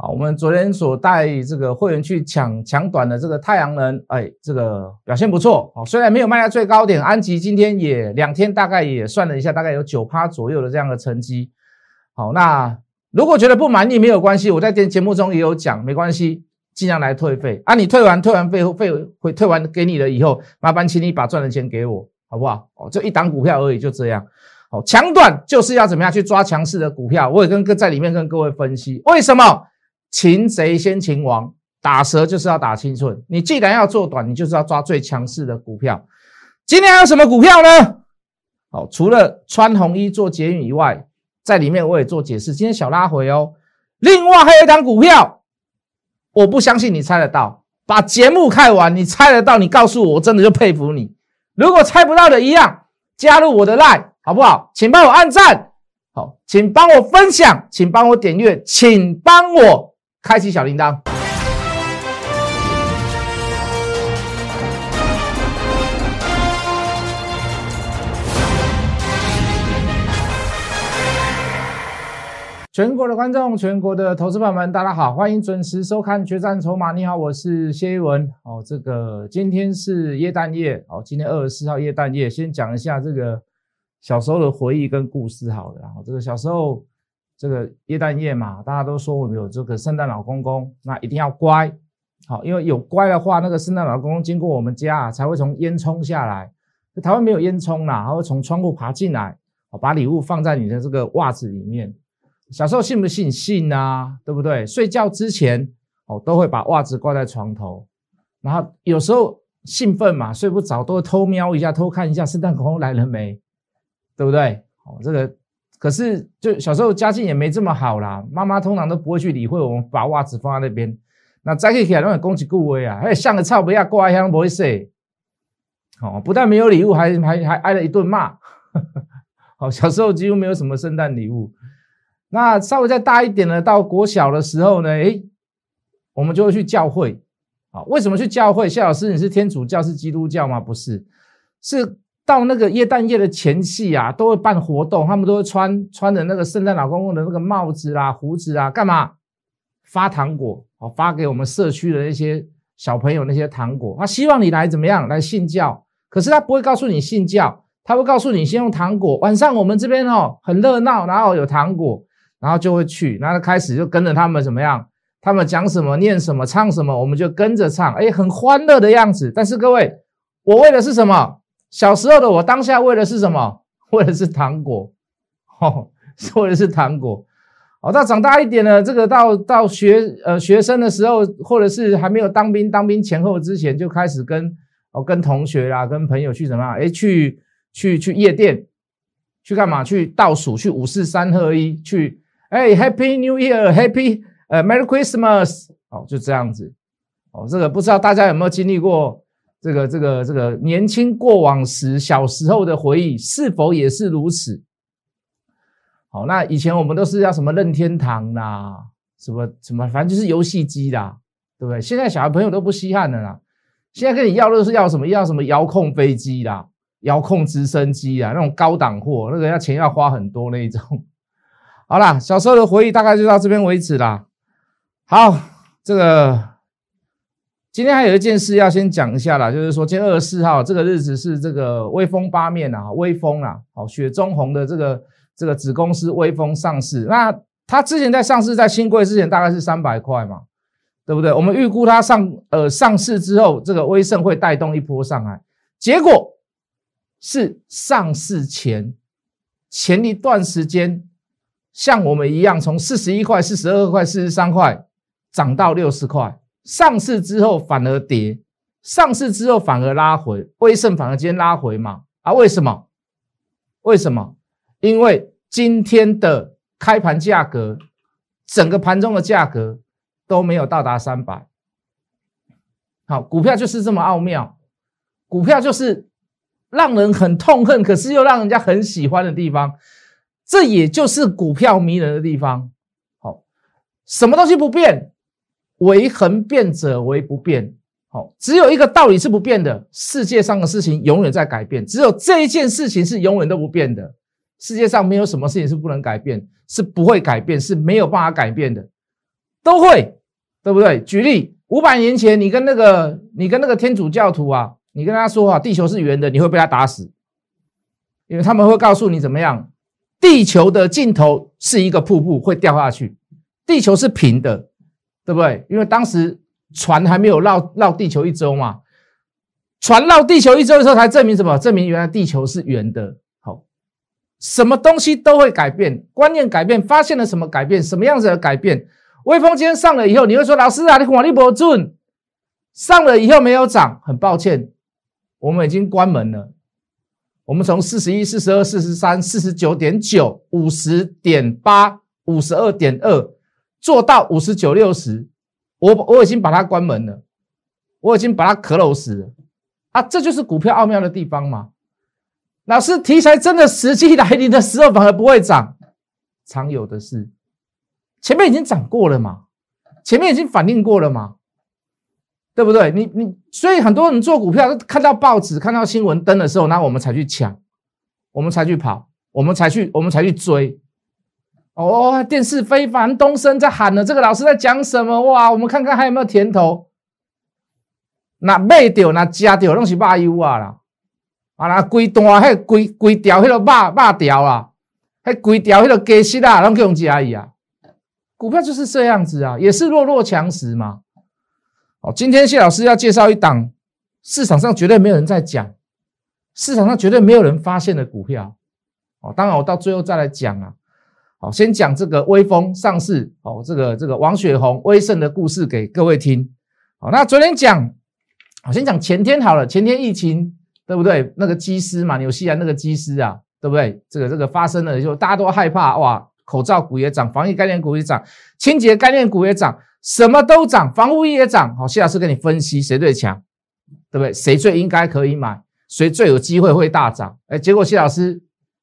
啊，我们昨天所带这个会员去抢抢短的这个太阳能，哎，这个表现不错。好，虽然没有卖在最高点，安吉今天也两天大概也算了一下，大概有九趴左右的这样的成绩。好，那如果觉得不满意没有关系，我在电节目中也有讲，没关系，尽量来退费啊。你退完退完费费会退完给你了以后，麻烦请你把赚的钱给我，好不好？哦，就一档股票而已，就这样。好，强短就是要怎么样去抓强势的股票，我也跟在里面跟各位分析为什么。擒贼先擒王，打蛇就是要打清寸。你既然要做短，你就是要抓最强势的股票。今天还有什么股票呢？好，除了穿红衣做捷运以外，在里面我也做解释。今天小拉回哦。另外还有一档股票，我不相信你猜得到。把节目看完，你猜得到，你告诉我，我真的就佩服你。如果猜不到的一样，加入我的 line 好不好？请帮我按赞，好，请帮我分享，请帮我点阅，请帮我。开启小铃铛。全国的观众，全国的投资朋友们，大家好，欢迎准时收看《决战筹码》。你好，我是谢一文。哦，这个今天是耶诞夜，哦，今天二十四号耶诞夜，先讲一下这个小时候的回忆跟故事。好了，然后这个小时候。这个耶诞夜嘛，大家都说我们有这个圣诞老公公，那一定要乖，好，因为有乖的话，那个圣诞老公公经过我们家才会从烟囱下来。台湾没有烟囱啦，他会从窗户爬进来，把礼物放在你的这个袜子里面。小时候信不信？信啊，对不对？睡觉之前哦，都会把袜子挂在床头，然后有时候兴奋嘛，睡不着，都会偷瞄一下，偷看一下圣诞老公来了没，对不对？哦，这个。可是，就小时候家境也没这么好啦，妈妈通常都不会去理会我们把袜子放在那边。那再可以起来，那恭喜各位啊，还像个臭不要挂香不会说。哦，不但没有礼物，还还还挨了一顿骂。好，小时候几乎没有什么圣诞礼物。那稍微再大一点呢，到国小的时候呢，诶，我们就会去教会。啊，为什么去教会？谢老师，你是天主教是基督教吗？不是，是。到那个耶诞夜的前夕啊，都会办活动，他们都会穿穿着那个圣诞老公公的那个帽子啦、胡子啊，干嘛？发糖果，哦，发给我们社区的那些小朋友那些糖果。他希望你来怎么样？来信教。可是他不会告诉你信教，他会告诉你先用糖果。晚上我们这边哦很热闹，然后有糖果，然后就会去，然后开始就跟着他们怎么样？他们讲什么、念什么、唱什么，我们就跟着唱，哎，很欢乐的样子。但是各位，我为的是什么？小时候的我，当下为的是什么？为的是糖果，哦，为的是糖果。哦，到长大一点了，这个到到学呃学生的时候，或者是还没有当兵，当兵前后之前，就开始跟哦跟同学啦，跟朋友去什么？哎，去去去夜店，去干嘛？去倒数，去五四三二一，去哎，Happy New Year，Happy 呃 Merry Christmas，哦，就这样子。哦，这个不知道大家有没有经历过？这个这个这个年轻过往时小时候的回忆是否也是如此？好，那以前我们都是要什么任天堂啦，什么什么，反正就是游戏机啦，对不对？现在小孩朋友都不稀罕的啦，现在跟你要的是要什么？要什么遥控飞机啦，遥控直升机啊，那种高档货，那个要钱要花很多那一种。好啦，小时候的回忆大概就到这边为止啦。好，这个。今天还有一件事要先讲一下啦，就是说今天二十四号这个日子是这个威风八面啊，威风啊，好雪中红的这个这个子公司威风上市。那它之前在上市在新贵之前大概是三百块嘛，对不对？我们预估它上呃上市之后，这个威盛会带动一波上来，结果是上市前前一段时间像我们一样从四十一块、四十二块、四十三块涨到六十块。上市之后反而跌，上市之后反而拉回，威盛反而今天拉回嘛？啊，为什么？为什么？因为今天的开盘价格，整个盘中的价格都没有到达三百。好，股票就是这么奥妙，股票就是让人很痛恨，可是又让人家很喜欢的地方，这也就是股票迷人的地方。好，什么东西不变？为恒变者为不变，好，只有一个道理是不变的，世界上的事情永远在改变，只有这一件事情是永远都不变的。世界上没有什么事情是不能改变，是不会改变，是没有办法改变的。都会，对不对？举例，五百年前你跟那个你跟那个天主教徒啊，你跟他说啊，地球是圆的，你会被他打死，因为他们会告诉你怎么样，地球的尽头是一个瀑布，会掉下去，地球是平的，对不对？因为当时船还没有绕绕地球一周嘛。船绕地球一周的时候，才证明什么？证明原来地球是圆的。好，什么东西都会改变，观念改变，发现了什么改变？什么样子的改变？微风今天上了以后，你会说：“老师啊，你火力不准上了以后没有涨，很抱歉，我们已经关门了。我们从四十一、四十二、四十三、四十九点九、五十点八、五十二点二，做到五十九、六十，我我已经把它关门了，我已经把它 close 了。”啊，这就是股票奥妙的地方嘛！老师，题材真的时机来临的时候反而不会涨，常有的是，前面已经涨过了嘛，前面已经反应过了嘛，对不对？你你，所以很多人做股票，看到报纸、看到新闻登的时候，那我们才去抢，我们才去跑，我们才去，我们才去追。哦，电视非凡东升在喊了，这个老师在讲什么？哇，我们看看还有没有甜头。那买掉，那加掉，拢是肉油啊啦！啊，那规段迄规规条迄个肉肉条啊，迄规条迄个鸡丝啊，拢用加伊啊。股票就是这样子啊，也是弱肉强食嘛。哦，今天谢老师要介绍一档市场上绝对没有人在讲，市场上绝对没有人发现的股票。哦，当然我到最后再来讲啊。好，先讲这个威风上市，哦，这个这个王雪红威盛的故事给各位听。好，那昨天讲。我先讲前天好了，前天疫情对不对？那个机师嘛，纽西兰那个机师啊，对不对？这个这个发生了，就大家都害怕哇，口罩股也涨，防疫概念股也涨，清洁概念股也涨，什么都涨，防护衣也涨。好，谢老师跟你分析谁最强，对不对？谁最应该可以买，谁最有机会会大涨？哎，结果谢老师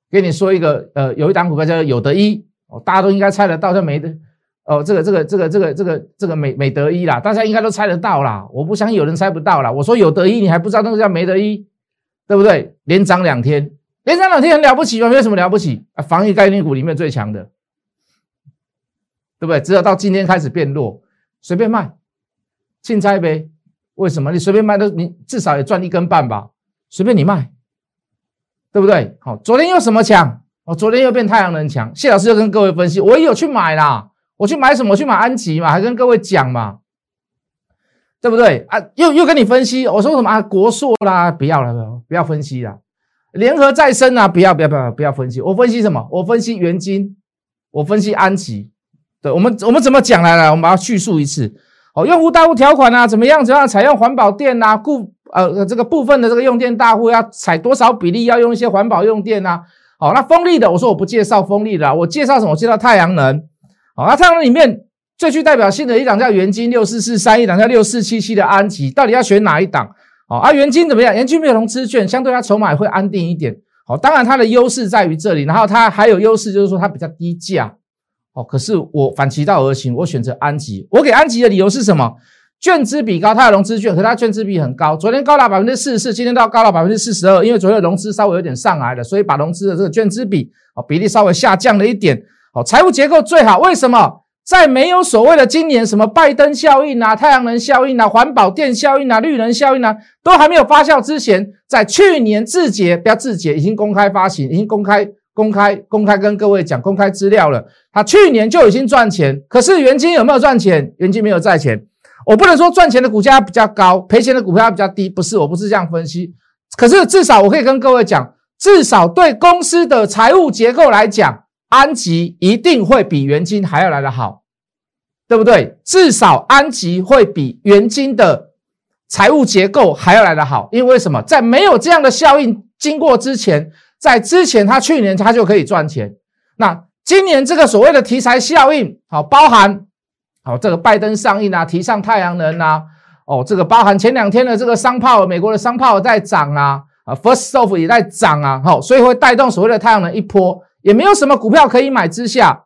跟你说一个，呃，有一档股票叫做有得一，哦，大家都应该猜得到，叫没的。哦，这个这个这个这个这个这个美美德一啦，大家应该都猜得到啦。我不相信有人猜不到啦。我说有德一，你还不知道那个叫美德一，对不对？连涨两天，连涨两天很了不起吗？没有什么了不起啊，防疫概念股里面最强的，对不对？只有到今天开始变弱，随便卖，竞猜呗。为什么？你随便卖都，你至少也赚一根半吧？随便你卖，对不对？好，昨天又什么强？哦，昨天又变太阳能强。谢老师又跟各位分析，我也有去买啦。我去买什么？我去买安吉嘛，还跟各位讲嘛，对不对啊？又又跟你分析，我说什么啊？国硕啦，不要了，不要分析了。联合再生啊，不要不要不要不要分析。我分析什么？我分析元金，我分析安吉。对我们我们怎么讲来来？我们要叙述一次。哦，用户大户条款啊，怎么样？怎样采用环保电啊？故呃这个部分的这个用电大户要采多少比例？要用一些环保用电啊？好，那风力的，我说我不介绍风力的，我介绍什么？我介绍太阳能。好，那太阳能里面最具代表性的一档叫元金六四四三，一档叫六四七七的安吉，到底要选哪一档？好，啊，元金怎么样？元金没有融资券，相对它筹码会安定一点。好，当然它的优势在于这里，然后它还有优势就是说它比较低价。哦，可是我反其道而行，我选择安吉。我给安吉的理由是什么？券资比高，它有融资券，可它券资比很高。昨天高达百分之四十四，今天到高到百分之四十二，因为昨天融资稍微有点上来了，所以把融资的这个券资比哦比例稍微下降了一点。哦，财务结构最好。为什么在没有所谓的今年什么拜登效应啊、太阳能效应啊、环保电效应啊、绿能效应啊，都还没有发酵之前，在去年字节不要字节已经公开发行，已经公开公开公开跟各位讲公开资料了。他去年就已经赚钱，可是元金有没有赚钱？元金没有赚钱。我不能说赚钱的股价比较高，赔钱的股票比较低，不是，我不是这样分析。可是至少我可以跟各位讲，至少对公司的财务结构来讲。安吉一定会比元金还要来得好，对不对？至少安吉会比元金的财务结构还要来得好，因为什么？在没有这样的效应经过之前，在之前他去年他就可以赚钱。那今年这个所谓的题材效应，好，包含好这个拜登上映啊，提倡太阳能啊，哦，这个包含前两天的这个商炮，美国的商炮在涨啊，啊，First Soft 也在涨啊，好，所以会带动所谓的太阳能一波。也没有什么股票可以买之下，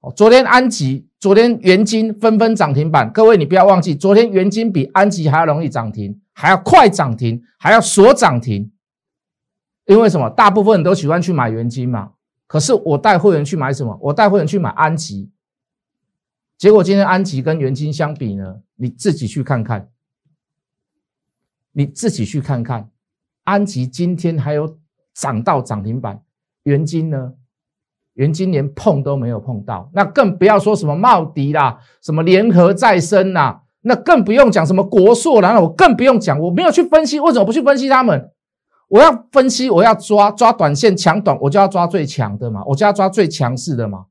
哦，昨天安吉、昨天元金纷纷涨停板。各位，你不要忘记，昨天元金比安吉还要容易涨停，还要快涨停，还要锁涨停。因为什么？大部分人都喜欢去买元金嘛。可是我带会员去买什么？我带会员去买安吉。结果今天安吉跟元金相比呢，你自己去看看，你自己去看看，安吉今天还有涨到涨停板，元金呢？元金连碰都没有碰到，那更不要说什么茂迪啦，什么联合再生啦，那更不用讲什么国硕啦，那我更不用讲，我没有去分析，为什么不去分析他们？我要分析，我要抓抓短线强短，我就要抓最强的嘛，我就要抓最强势的嘛。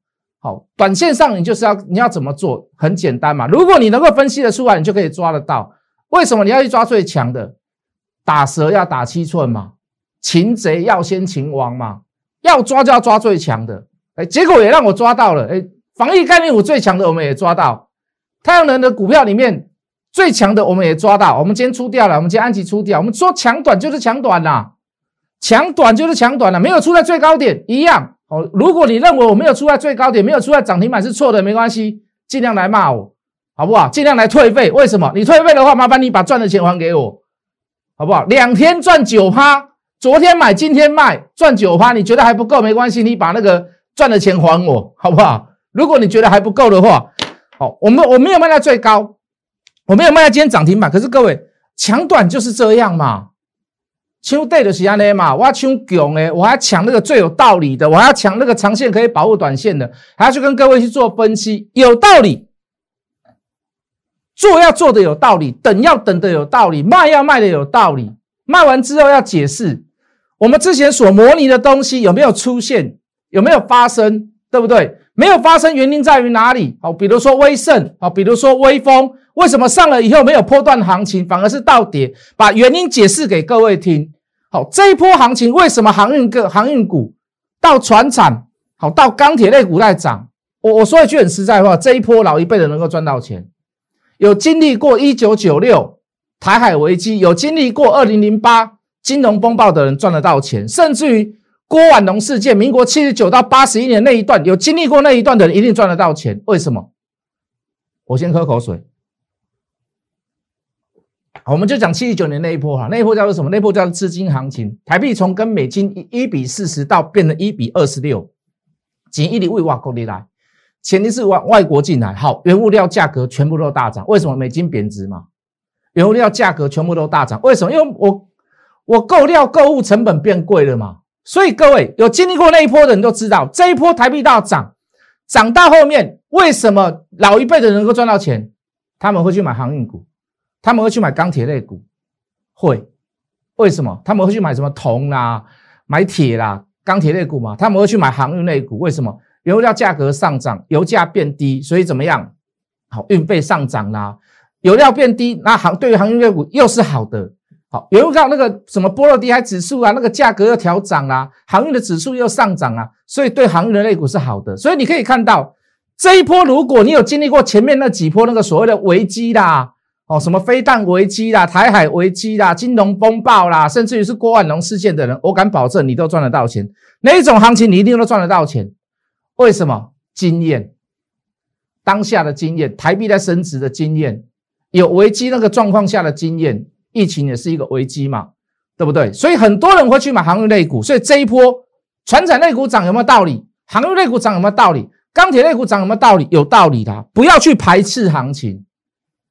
好，短线上你就是要你要怎么做？很简单嘛，如果你能够分析的出来，你就可以抓得到。为什么你要去抓最强的？打蛇要打七寸嘛，擒贼要先擒王嘛，要抓就要抓最强的。哎，结果也让我抓到了。哎，防疫概念股最强的我们也抓到，太阳能的股票里面最强的我们也抓到。我们今天出掉了，我们今天安吉出掉。我们说强短就是强短啦，强短就是强短了，没有出在最高点一样。哦，如果你认为我没有出在最高点，没有出在涨停板是错的，没关系，尽量来骂我，好不好？尽量来退费。为什么？你退费的话，麻烦你把赚的钱还给我，好不好？两天赚九趴，昨天买今天卖赚九趴，你觉得还不够？没关系，你把那个。赚的钱还我，好不好？如果你觉得还不够的话，好，我们我没有卖在最高，我没有卖在今天涨停板。可是各位，抢短就是这样嘛，抢对的是安尼嘛，我要抢强诶，我还抢那个最有道理的，我还要抢那个长线可以保护短线的，还要去跟各位去做分析，有道理，做要做的有道理，等要等的有道理，卖要卖的有道理，卖完之后要解释我们之前所模拟的东西有没有出现。有没有发生？对不对？没有发生，原因在于哪里？好，比如说威盛，好，比如说威风，为什么上了以后没有破断行情，反而是倒跌？把原因解释给各位听。好，这一波行情为什么航运个航运股到船产，好到钢铁类股在涨？我我说一句很实在话，这一波老一辈的能够赚到钱，有经历过一九九六台海危机，有经历过二零零八金融风暴的人赚得到钱，甚至于。郭婉农事件，民国七十九到八十一年那一段，有经历过那一段的人一定赚得到钱。为什么？我先喝口水。我们就讲七十九年那一波哈，那一波叫做什么？那一波叫做资金行情，台币从跟美金一比四十到变成一比二十六，仅一里为外国进来，前提是外外国进来。好，原物料价格全部都大涨，为什么？美金贬值嘛，原物料价格全部都大涨，为什么？因为我我购料购物成本变贵了嘛。所以各位有经历过那一波的人都知道，这一波台币大涨，涨到后面为什么老一辈的人能够赚到钱？他们会去买航运股，他们会去买钢铁类股，会为什么？他们会去买什么铜啦、买铁啦、钢铁类股嘛？他们会去买航运类股，为什么？原料价格上涨，油价变低，所以怎么样？好，运费上涨啦，油料变低，那航对于航运类股又是好的。有人看那个什么波罗的海指数啊，那个价格又调涨啦，航运的指数又上涨啊，所以对航运的类股是好的。所以你可以看到这一波，如果你有经历过前面那几波那个所谓的危机啦，哦，什么飞弹危机啦、台海危机啦、金融风暴啦，甚至于是郭万龙事件的人，我敢保证你都赚得到钱。哪一种行情你一定都赚得到钱？为什么？经验，当下的经验，台币在升值的经验，有危机那个状况下的经验。疫情也是一个危机嘛，对不对？所以很多人会去买航运类股。所以这一波船产类股涨有没有道理？航运类股涨有没有道理？钢铁类股涨有没有道理？有道理的。不要去排斥行情。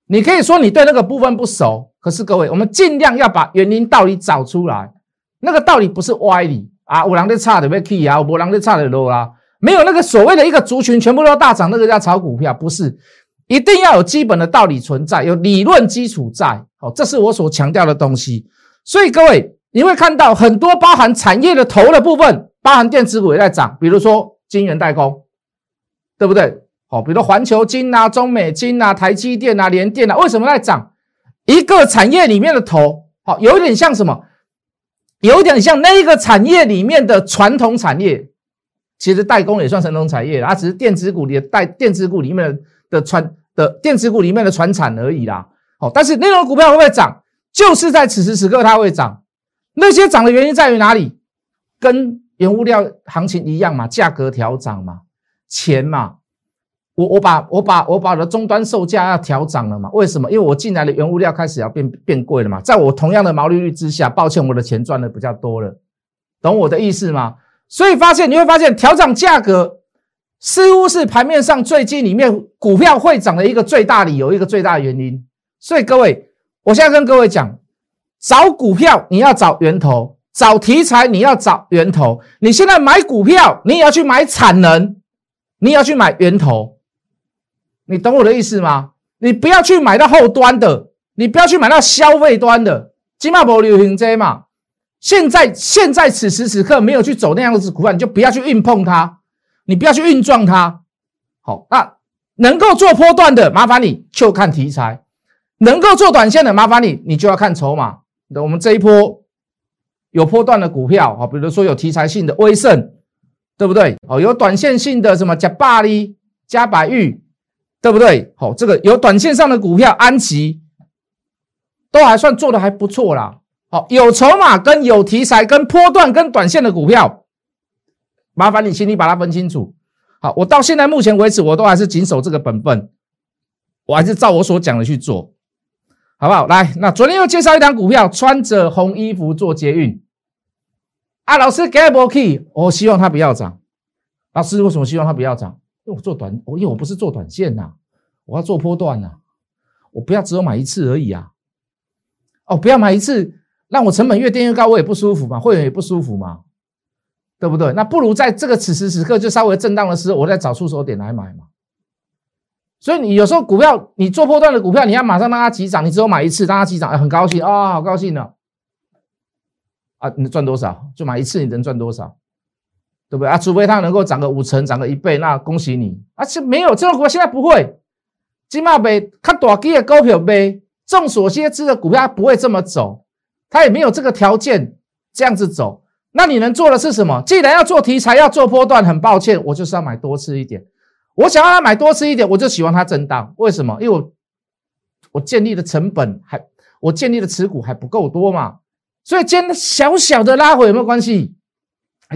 你可以说你对那个部分不熟，可是各位，我们尽量要把原因道理找出来。那个道理不是歪理啊，五郎的差的被 key 啊，五郎的差的 low 啊，没有那个所谓的一个族群全部都要大涨，那个叫炒股票，不是。一定要有基本的道理存在，有理论基础在，好，这是我所强调的东西。所以各位，你会看到很多包含产业的头的部分，包含电子股也在涨，比如说晶圆代工，对不对？哦，比如环球金啊、中美金啊、台积电啊、联电啊，为什么在涨？一个产业里面的头，好，有点像什么？有点像那一个产业里面的传统产业，其实代工也算传统产业，它只是电子股里的代电子股里面的。的传的电子股里面的传产而已啦，好，但是那种股票会不会涨？就是在此时此刻它会涨。那些涨的原因在于哪里？跟原物料行情一样嘛，价格调涨嘛，钱嘛。我我把我把我把我的终端售价要调涨了嘛？为什么？因为我进来的原物料开始要变变贵了嘛。在我同样的毛利率之下，抱歉，我的钱赚的比较多了，懂我的意思吗？所以发现你会发现调涨价格。似乎是盘面上最近里面股票会涨的一个最大理由，一个最大原因。所以各位，我现在跟各位讲，找股票你要找源头，找题材你要找源头。你现在买股票，你也要去买产能，你也要去买源头。你懂我的意思吗？你不要去买到后端的，你不要去买到消费端的。金马博流行这嘛，现在现在此时此刻没有去走那样子股票，你就不要去硬碰它。你不要去硬撞它，好，那能够做波段的，麻烦你就看题材；能够做短线的，麻烦你你就要看筹码。我们这一波有波段的股票，好，比如说有题材性的威盛，对不对？哦，有短线性的什么加巴黎、加百玉，对不对？好，这个有短线上的股票，安琪都还算做的还不错啦。好，有筹码跟有题材跟波段跟短线的股票。麻烦你，请你把它分清楚。好，我到现在目前为止，我都还是谨守这个本分，我还是照我所讲的去做，好不好？来，那昨天又介绍一档股票，穿着红衣服做捷运。啊，老师给波 key，我希望它不要涨。老师为什么希望它不要涨？因为我做短，我因为我不是做短线呐，我要做波段呐，我不要只有买一次而已啊。哦，不要买一次，让我成本越垫越高，我也不舒服嘛，会员也不舒服嘛。对不对？那不如在这个此时此刻就稍微震荡的时候，我再找出手点来买嘛。所以你有时候股票，你做破段的股票，你要马上让它急涨，你只有买一次让它急涨，很高兴啊，好高兴呢。啊，你赚多少就买一次，你能赚多少？对不对啊？除非它能够涨个五成，涨个一倍，那恭喜你。而且没有这种股票，现在不会。金马杯看大基的高票杯，众所皆知的股票不会这么走，它也没有这个条件这样子走。那你能做的是什么？既然要做题材，要做波段，很抱歉，我就是要买多次一点。我想要它买多次一点，我就喜欢它震荡。为什么？因为我我建立的成本还，我建立的持股还不够多嘛。所以今天小小的拉回有没有关系？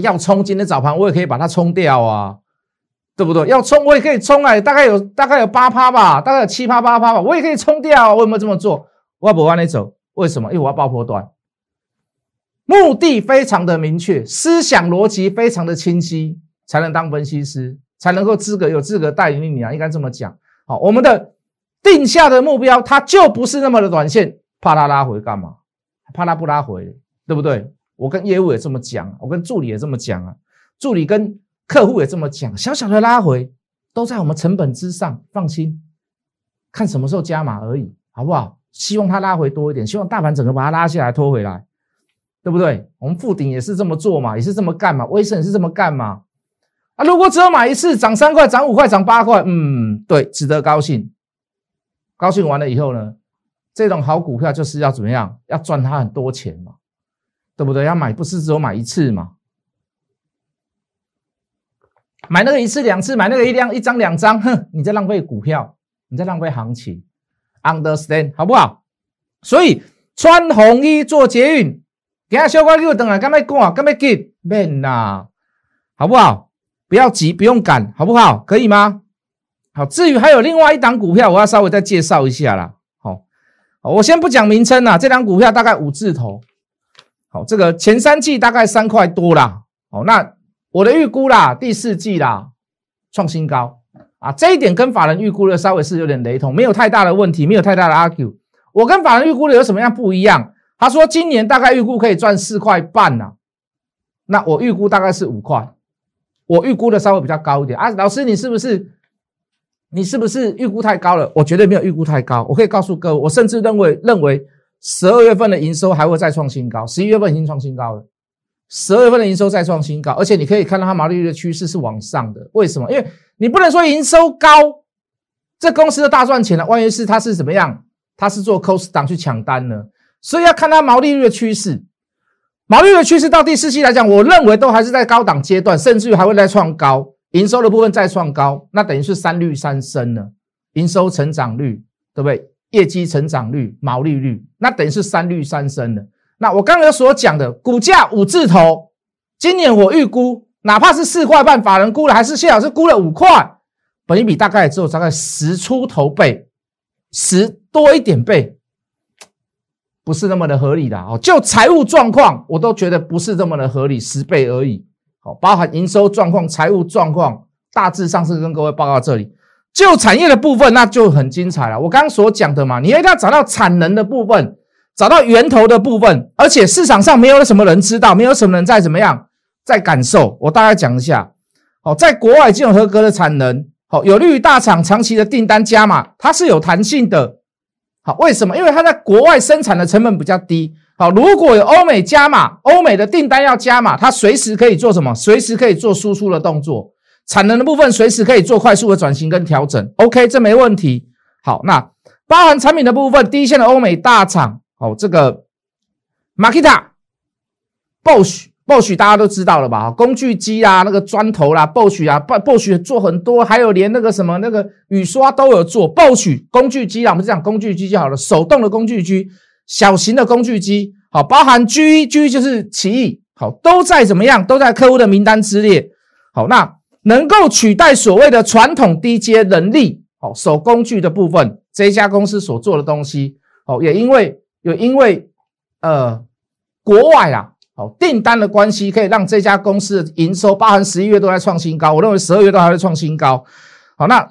要冲今天早盘，我也可以把它冲掉啊，对不对？要冲我也可以冲啊，大概有大概有八趴吧，大概有七趴八趴吧，我也可以冲掉啊。我有没有这么做？我要不往里走？为什么？因为我要爆破段。目的非常的明确，思想逻辑非常的清晰，才能当分析师，才能够资格有资格带领你啊，应该这么讲。好，我们的定下的目标，它就不是那么的短线，怕它拉回干嘛？怕它不拉回，对不对？我跟业务也这么讲，我跟助理也这么讲啊，助理跟客户也这么讲，小小的拉回都在我们成本之上，放心，看什么时候加码而已，好不好？希望它拉回多一点，希望大盘整个把它拉下来，拖回来。对不对？我们富鼎也是这么做嘛，也是这么干嘛？威盛也是这么干嘛？啊，如果只有买一次，涨三块、涨五块、涨八块，嗯，对，值得高兴。高兴完了以后呢，这种好股票就是要怎么样？要赚它很多钱嘛，对不对？要买不是只有买一次嘛？买那个一次两次，买那个一两一张两张，哼，你在浪费股票，你在浪费行情，understand 好不好？所以穿红衣做捷运。等下小乖，你又等来，干咩讲？干咩急？免啦，好不好？不要急，不用赶，好不好？可以吗？好，至于还有另外一档股票，我要稍微再介绍一下啦。好，我先不讲名称啦。这档股票大概五字头。这个前三季大概三块多啦。哦，那我的预估啦，第四季啦创新高啊，这一点跟法人预估的稍微是有点雷同，没有太大的问题，没有太大的 argue。我跟法人预估的有什么样不一样？他说今年大概预估可以赚四块半呐，那我预估大概是五块，我预估的稍微比较高一点啊。老师，你是不是你是不是预估太高了？我绝对没有预估太高，我可以告诉各位，我甚至认为认为十二月份的营收还会再创新高，十一月份已经创新高了，十二月份的营收再创新高，而且你可以看到它毛利率的趋势是往上的。为什么？因为你不能说营收高，这公司的大赚钱了，万一是它是怎么样？它是做 cost down 去抢单呢？所以要看它毛利率的趋势，毛利率的趋势到第四季来讲，我认为都还是在高档阶段，甚至于还会再创高，营收的部分再创高，那等于是三率三升了，营收成长率对不对？业绩成长率、毛利率，那等于是三率三升的。那我刚刚所讲的股价五字头，今年我预估，哪怕是四块半，法人估了，还是谢老师估了五块，本一比大概只有大概十出头倍，十多一点倍。不是那么的合理的哦，就财务状况，我都觉得不是这么的合理，十倍而已。好，包含营收状况、财务状况，大致上是跟各位报告这里。就产业的部分，那就很精彩了。我刚刚所讲的嘛，你一定要找到产能的部分，找到源头的部分，而且市场上没有什么人知道，没有什么人在怎么样在感受。我大概讲一下，好，在国外金融合格的产能，好，有利于大厂长期的订单加码，它是有弹性的。好，为什么？因为它在国外生产的成本比较低。好，如果有欧美加码，欧美的订单要加码，它随时可以做什么？随时可以做输出的动作。产能的部分随时可以做快速的转型跟调整，OK，这没问题。好，那包含产品的部分，第一线的欧美大厂，哦，这个 Makita、Bosch、Bosch 大家都知道了吧？工具机啊，那个砖头啦，Bosch 啊，Bosch 做很多，还有连那个什么那个雨刷都有做。Bosch 工具机啊，我们讲工具机就好了，手动的工具机，小型的工具机，好，包含 G，G 就是奇异，好，都在怎么样？都在客户的名单之列。好，那。能够取代所谓的传统低阶能力，哦，手工具的部分，这家公司所做的东西，哦，也因为有因为呃国外啊，哦订单的关系，可以让这家公司的营收，包含十一月都在创新高，我认为十二月都还会创新高。好，那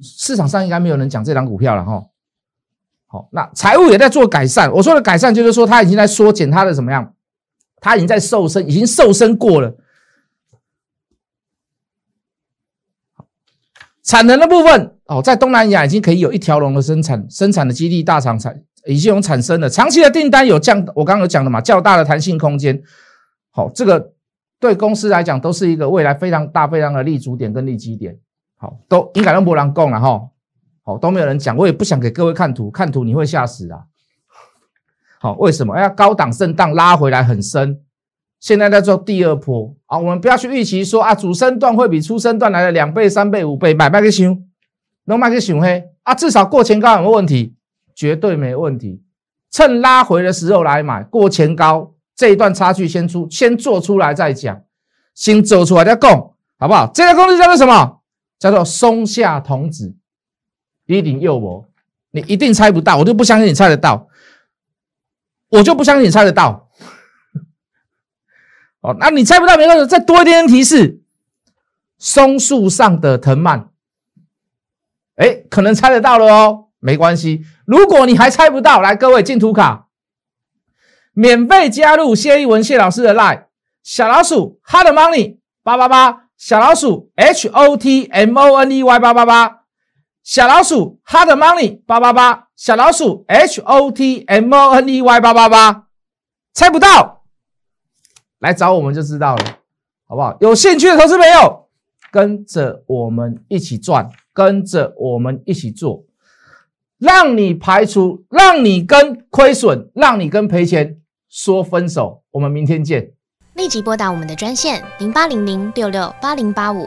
市场上应该没有人讲这张股票了哈。好，那财务也在做改善，我说的改善就是说，他已经在缩减他的怎么样，他已经在瘦身，已经瘦身过了。产能的部分哦，在东南亚已经可以有一条龙的生产，生产的基地大厂产已经有产生了，长期的订单有降，我刚刚有讲的嘛，较大的弹性空间。好，这个对公司来讲都是一个未来非常大、非常的立足点跟利基点。好，都应该让博朗供了哈。好，都没有人讲，我也不想给各位看图，看图你会吓死啊。好，为什么？要高档震荡拉回来很深。现在在做第二波啊，我们不要去预期说啊，主升段会比初升段来的两倍、三倍、五倍，买卖个熊，能卖个熊黑啊，至少过前高有没有问题？绝对没问题。趁拉回的时候来买，过前高这一段差距先出，先做出来再讲，先走出来再供，好不好？这个公司叫做什么？叫做松下童子，一定诱我，你一定猜不到，我就不相信你猜得到，我就不相信你猜得到。哦，那你猜不到没关系，再多一点点提示。松树上的藤蔓，哎，可能猜得到了哦，没关系。如果你还猜不到，来，各位进图卡，免费加入谢一文谢老师的 line，小老鼠 hard money 八八八，小老鼠 h o t m o n e y 八八八，小老鼠 hard money 八八八，小老鼠 h o t m o n e y 八八八，猜不到。来找我们就知道了，好不好？有兴趣的投资朋友，跟着我们一起赚，跟着我们一起做，让你排除，让你跟亏损，让你跟赔钱说分手。我们明天见。立即拨打我们的专线零八零零六六八零八五。